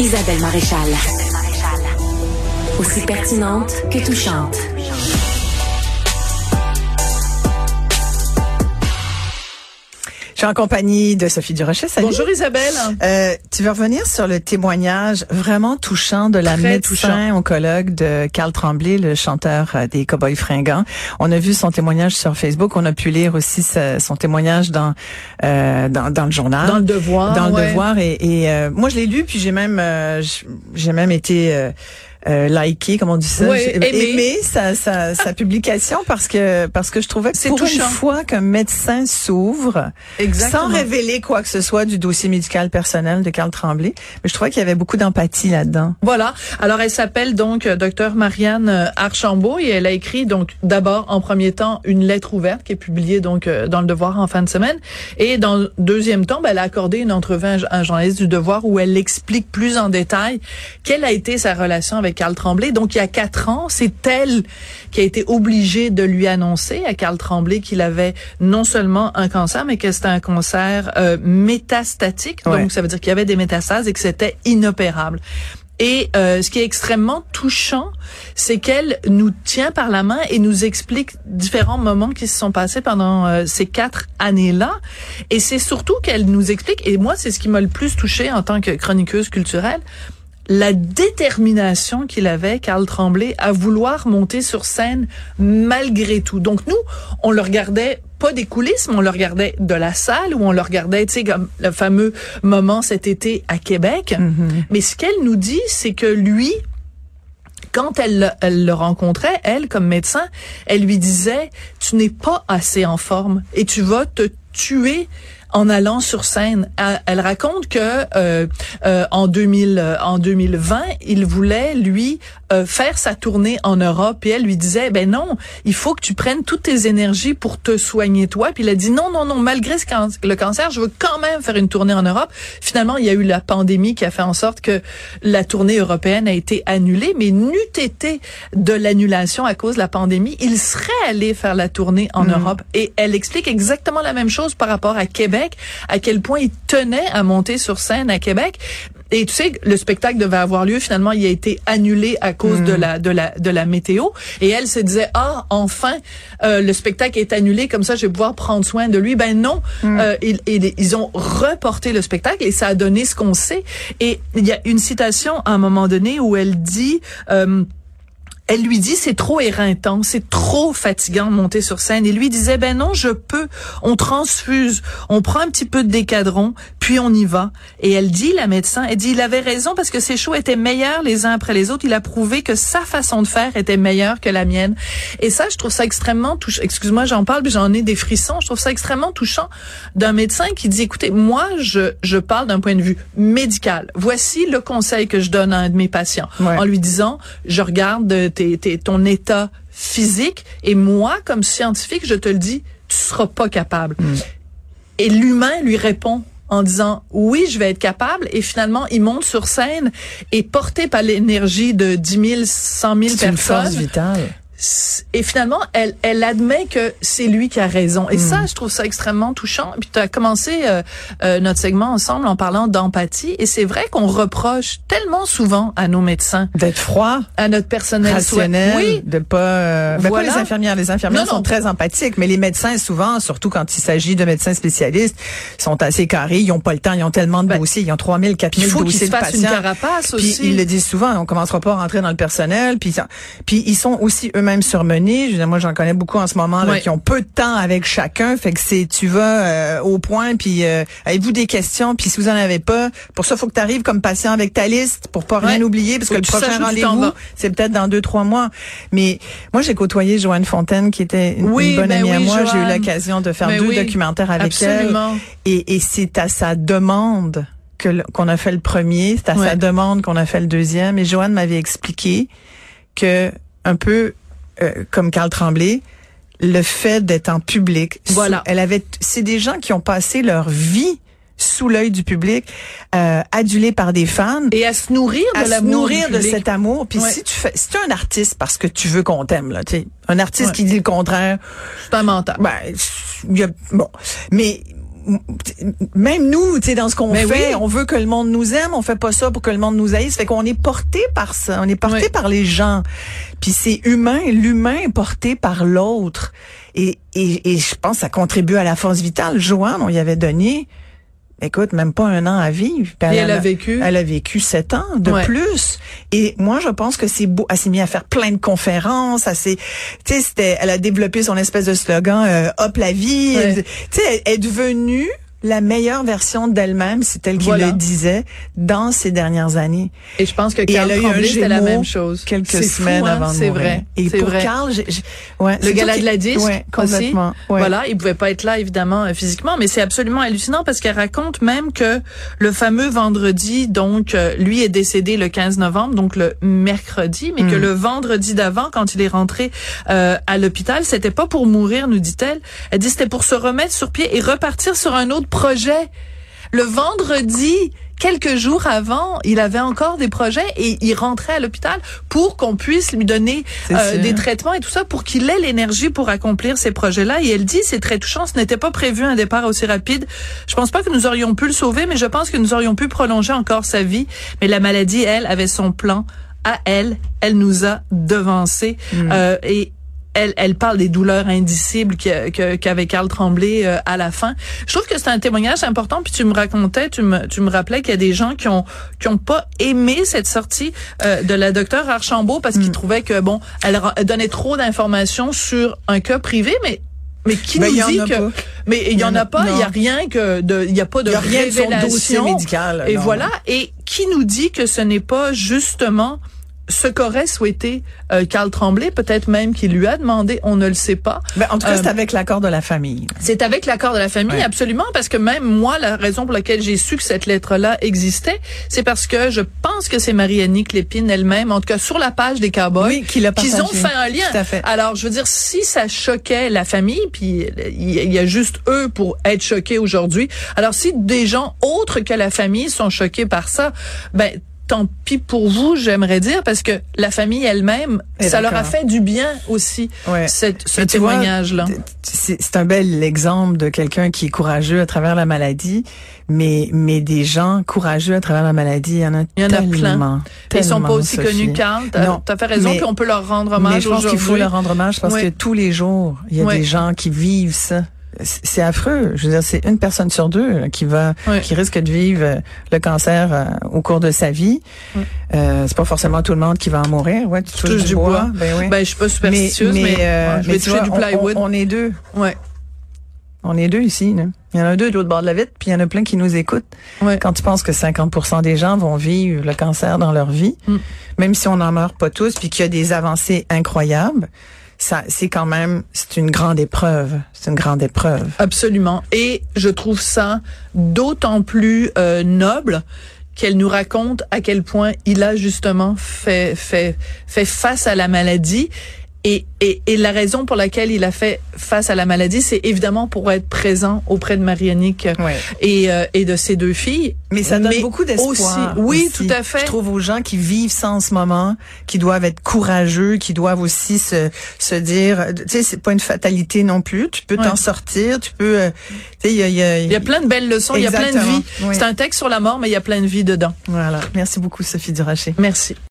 Isabelle Maréchal. Aussi pertinente que touchante. Je suis en compagnie de Sophie Durocher. Salut. Bonjour Isabelle. Euh, tu veux revenir sur le témoignage vraiment touchant de la Très médecin touchant. oncologue de Carl Tremblay, le chanteur euh, des Cowboys fringants. On a vu son témoignage sur Facebook. On a pu lire aussi sa- son témoignage dans, euh, dans dans le journal. Dans le devoir. dans le devoir et, et, euh, moi je l'ai lu puis j'ai même euh, j'ai même été euh, euh, liké comme on dit ça aimé. aimé sa, sa, sa publication parce que parce que je trouvais que C'est pour une fois qu'un médecin s'ouvre Exactement. sans révéler quoi que ce soit du dossier médical personnel de Carl Tremblay mais je trouvais qu'il y avait beaucoup d'empathie là-dedans Voilà. Alors elle s'appelle donc euh, docteur Marianne euh, Archambault et elle a écrit donc d'abord en premier temps une lettre ouverte qui est publiée donc euh, dans le Devoir en fin de semaine et dans le deuxième temps ben, elle a accordé une entrevue à un journaliste du Devoir où elle explique plus en détail quelle a été sa relation avec Carl Tremblay. Donc il y a quatre ans, c'est elle qui a été obligée de lui annoncer à Carl Tremblay qu'il avait non seulement un cancer mais que c'était un cancer euh, métastatique. Ouais. Donc ça veut dire qu'il y avait des métastases et que c'était inopérable. Et euh, ce qui est extrêmement touchant, c'est qu'elle nous tient par la main et nous explique différents moments qui se sont passés pendant euh, ces quatre années-là. Et c'est surtout qu'elle nous explique, et moi c'est ce qui m'a le plus touché en tant que chroniqueuse culturelle, la détermination qu'il avait, Carl Tremblay, à vouloir monter sur scène malgré tout. Donc nous, on le regardait pas des coulisses, mais on le regardait de la salle ou on le regardait, tu sais, comme le fameux moment cet été à Québec. Mais ce qu'elle nous dit, c'est que lui, quand elle, le- elle le rencontrait, elle, comme médecin, elle lui disait, tu n'es pas assez en forme et tu vas te tuer en allant sur scène. Elle, raconte que euh, euh, en 2000, euh, en 2020, il voulait lui euh, faire sa tournée en Europe et elle lui disait ben non, il faut que tu prennes toutes tes énergies pour te soigner toi. Puis il a dit non non non, malgré ce can- le cancer, je veux quand même faire une tournée en Europe. Finalement, il y a eu la pandémie qui a fait en sorte que la tournée européenne a été annulée, mais n'eût été de l'annulation à cause de la pandémie, il serait allé faire la tournée en Europe. Et elle explique exactement la même chose par rapport à Québec, à quel point il tenait à monter sur scène à Québec. Et tu sais, le spectacle devait avoir lieu. Finalement, il a été annulé à cause de la de la de la météo. Et elle se disait ah enfin euh, le spectacle est annulé comme ça je vais pouvoir prendre soin de lui. Ben non, Euh, ils, ils ils ont reporté le spectacle et ça a donné ce qu'on sait. Et il y a une citation à un moment donné où elle dit euh, elle lui dit c'est trop éreintant, c'est trop fatigant de monter sur scène. Et lui disait ben non, je peux. On transfuse, on prend un petit peu de décadron, puis on y va. Et elle dit la médecin, elle dit il avait raison parce que ses shows étaient meilleurs les uns après les autres. Il a prouvé que sa façon de faire était meilleure que la mienne. Et ça, je trouve ça extrêmement touchant. Excuse-moi, j'en parle, puis j'en ai des frissons. Je trouve ça extrêmement touchant d'un médecin qui dit écoutez, moi je je parle d'un point de vue médical. Voici le conseil que je donne à un de mes patients Ouais. en lui disant je regarde euh, tes, tes- ton état physique et moi comme scientifique je te le dis tu seras pas capable et l'humain lui répond en disant oui, je vais être capable. Et finalement, il monte sur scène et porté par l'énergie de 10 000, 100 000 c'est une force personnes. vitale Et finalement, elle, elle admet que c'est lui qui a raison. Et ça, je trouve ça extrêmement touchant. Puis tu as commencé euh, euh, notre segment ensemble en parlant d'empathie. Et c'est vrai qu'on reproche tellement souvent à nos médecins, d'être froid à notre personnel rationnel. Oui, de pas, euh, ben, Voilà. pas les infirmières. Les infirmières Non, sont non. très empathiques, mais les médecins souvent, surtout quand il s'agit de médecins spécialistes, sont assez carrés. Ils ont pas le temps. Ils ont tellement de Ben, dossiers. Ils ont 3000, 4000 il faut qu'ils dossiers se fassent une carapace Puis aussi. ils le disent souvent, on commencera pas à rentrer dans le personnel. Puis, puis ils sont aussi eux-mêmes surmenés. Je veux dire, moi, j'en connais beaucoup en ce moment là, qui ont peu de temps avec chacun. Fait que c'est, tu vas euh, au point. Puis euh, avez-vous des questions? Puis si vous en avez pas, pour ça, faut que tu arrives comme patient avec ta liste pour pas rien oublier, parce Faut que le que prochain rendez-vous, c'est peut-être dans deux trois mois. Mais moi, j'ai côtoyé Joanne Fontaine, qui était une, Oui, une bonne ben amie à moi. J'ai eu l'occasion de faire Ben deux documentaires avec absolument. elle. Et, et c'est à sa demande qu'on a fait le premier, c'est à sa demande qu'on a fait le deuxième. Et Joanne m'avait expliqué que un peu euh, comme Carl Tremblay, le fait d'être en public, sous- Voilà. elle avait, c'est des gens qui ont passé leur vie sous l'œil du public, euh, adulés par des fans. Et à se nourrir de à se nourrir de cet amour. Puis Ouais. si tu fais, si tu es un artiste parce que tu veux qu'on t'aime, là, tu un artiste Ouais. qui dit le contraire, C'est un menteur. ben, y a, bon. Mais même nous, tu sais, dans ce qu'on Mais fait, oui. on veut que le monde nous aime, on fait pas ça pour que le monde nous haïsse. Fait qu'on est porté par ça, on est porté Oui. par les gens. Puis c'est humain, l'humain est porté par l'autre. Et, et, et je pense que ça contribue à la force vitale. Joanne, on y avait donné, écoute, même pas un an à vivre. Et elle a vécu? Elle a vécu sept ans de Ouais. plus. Et moi, je pense que c'est beau. Elle s'est mise à faire plein de conférences. Elle s'est, tu sais, c'était, elle a développé son espèce de slogan, euh, hop la vie. Ouais. Tu sais, elle est devenue la meilleure version d'elle-même, c'est elle qui Voilà. le disait, dans ces dernières années. Et je pense que Carl elle a eu un Tremblay, c'était la même chose. quelques fou, semaines hein? avant de C'est mourir. vrai. Et pour vrai. Carl, j'ai, j'ai- ouais, Le gala de la disque ouais, aussi. complètement. Ouais. Voilà, il pouvait pas être là évidemment euh, physiquement, mais c'est absolument hallucinant parce qu'elle raconte même que le fameux vendredi, donc euh, lui est décédé le 15 novembre, donc le mercredi, mais que Mm. le vendredi d'avant, quand il est rentré euh, à l'hôpital, c'était pas pour mourir, nous dit-elle. Elle dit c'était pour se remettre sur pied et repartir sur un autre projet. Le vendredi, quelques jours avant, il avait encore des projets et il rentrait à l'hôpital pour qu'on puisse lui donner euh, des traitements et tout ça pour qu'il ait l'énergie pour accomplir ces projets-là. Et elle dit, c'est très touchant, ce n'était pas prévu un départ aussi rapide. Je pense pas que nous aurions pu le sauver, mais je pense que nous aurions pu prolonger encore sa vie. Mais la maladie, elle, avait son plan à elle. Elle nous a devancés. Euh, et elle, elle parle des douleurs indicibles que- qu'avait Carl Tremblay euh, à la fin. Je trouve que c'est un témoignage important. Puis tu me racontais, tu me, tu me rappelais qu'il y a des gens qui ont qui ont pas aimé cette sortie euh, de la docteure Archambault parce qu'ils trouvaient que bon, elle, donnait trop d'informations sur un cas privé, mais mais qui Ben, y nous en dit a que pas. mais il y en a pas, il y a rien que de il y a pas de Il y a rien de son dossier médical. et non. voilà. Et qui nous dit que ce n'est pas justement ce qu'aurait souhaité euh, Carl Tremblay, peut-être même qu'il lui a demandé, on ne le sait pas. Ben, en tout cas, Euh, c'est avec l'accord de la famille. C'est avec l'accord de la famille, Ouais. absolument, parce que même moi, la raison pour laquelle j'ai su que cette lettre-là existait, c'est parce que je pense que c'est Marie-Annick Lépine elle-même, en tout cas sur la page des Cowboys, Oui, qui l'a qu'ils ont fait un lien. Tout à fait. Alors, je veux dire, si ça choquait la famille, puis il y, il y a juste eux pour être choqués aujourd'hui. Alors, si des gens autres que la famille sont choqués par ça, ben tant pis pour vous, j'aimerais dire, parce que la famille elle-même, Et ça leur a fait du bien aussi, Ouais. cette, ce tu témoignage-là. C'est un bel exemple de quelqu'un qui est courageux à travers la maladie, mais mais des gens courageux à travers la maladie, il y en a Il y en a plein. Ils sont pas aussi Sophie. connus, Carl. Non, as fait raison, puis on peut leur rendre hommage je pense qu'il faut aujourd'hui. leur rendre hommage parce Ouais. que tous les jours, il y a Ouais. des gens qui vivent ça. C'est affreux. Je veux dire, c'est une personne sur deux qui va, qui risque de vivre euh, le cancer euh, au cours de sa vie. Euh, c'est pas forcément tout le monde qui va en mourir. Ouais, tu touches touches du bois. bois. Ben oui. Ben, je suis pas superstitieuse, mais, euh, ouais, je mais vais tu toucher vois, du plywood. On, on est deux. ouais. On est deux ici. Là. Il y en a deux de l'autre bord de la vitre, puis il y en a plein qui nous écoutent. Ouais. Quand tu penses que 50% des gens vont vivre le cancer dans leur vie, Mm. même si on n'en meurt pas tous, puis qu'il y a des avancées incroyables, ça, c'est quand même, c'est une grande épreuve. C'est une grande épreuve. Absolument. Et je trouve ça d'autant plus euh, noble qu'elle nous raconte à quel point il a justement fait fait fait face à la maladie. Et, et, et la raison pour laquelle il a fait face à la maladie, c'est évidemment pour être présent auprès de Marianique Ouais. et, euh, et de ses deux filles. Mais ça donne Mais beaucoup d'espoir. aussi- oui, aussi. tout à fait. Je trouve aux gens qui vivent ça en ce moment, qui doivent être courageux, qui doivent aussi se, se dire, tu sais, c'est pas une fatalité non plus. Tu peux Ouais. t'en sortir, tu peux, euh, tu sais, il y a, y a- y a plein de belles leçons, il y a plein de vie. Oui. C'est un texte sur la mort, mais il y a plein de vie dedans. Voilà. Merci beaucoup, Sophie Duracher. Merci.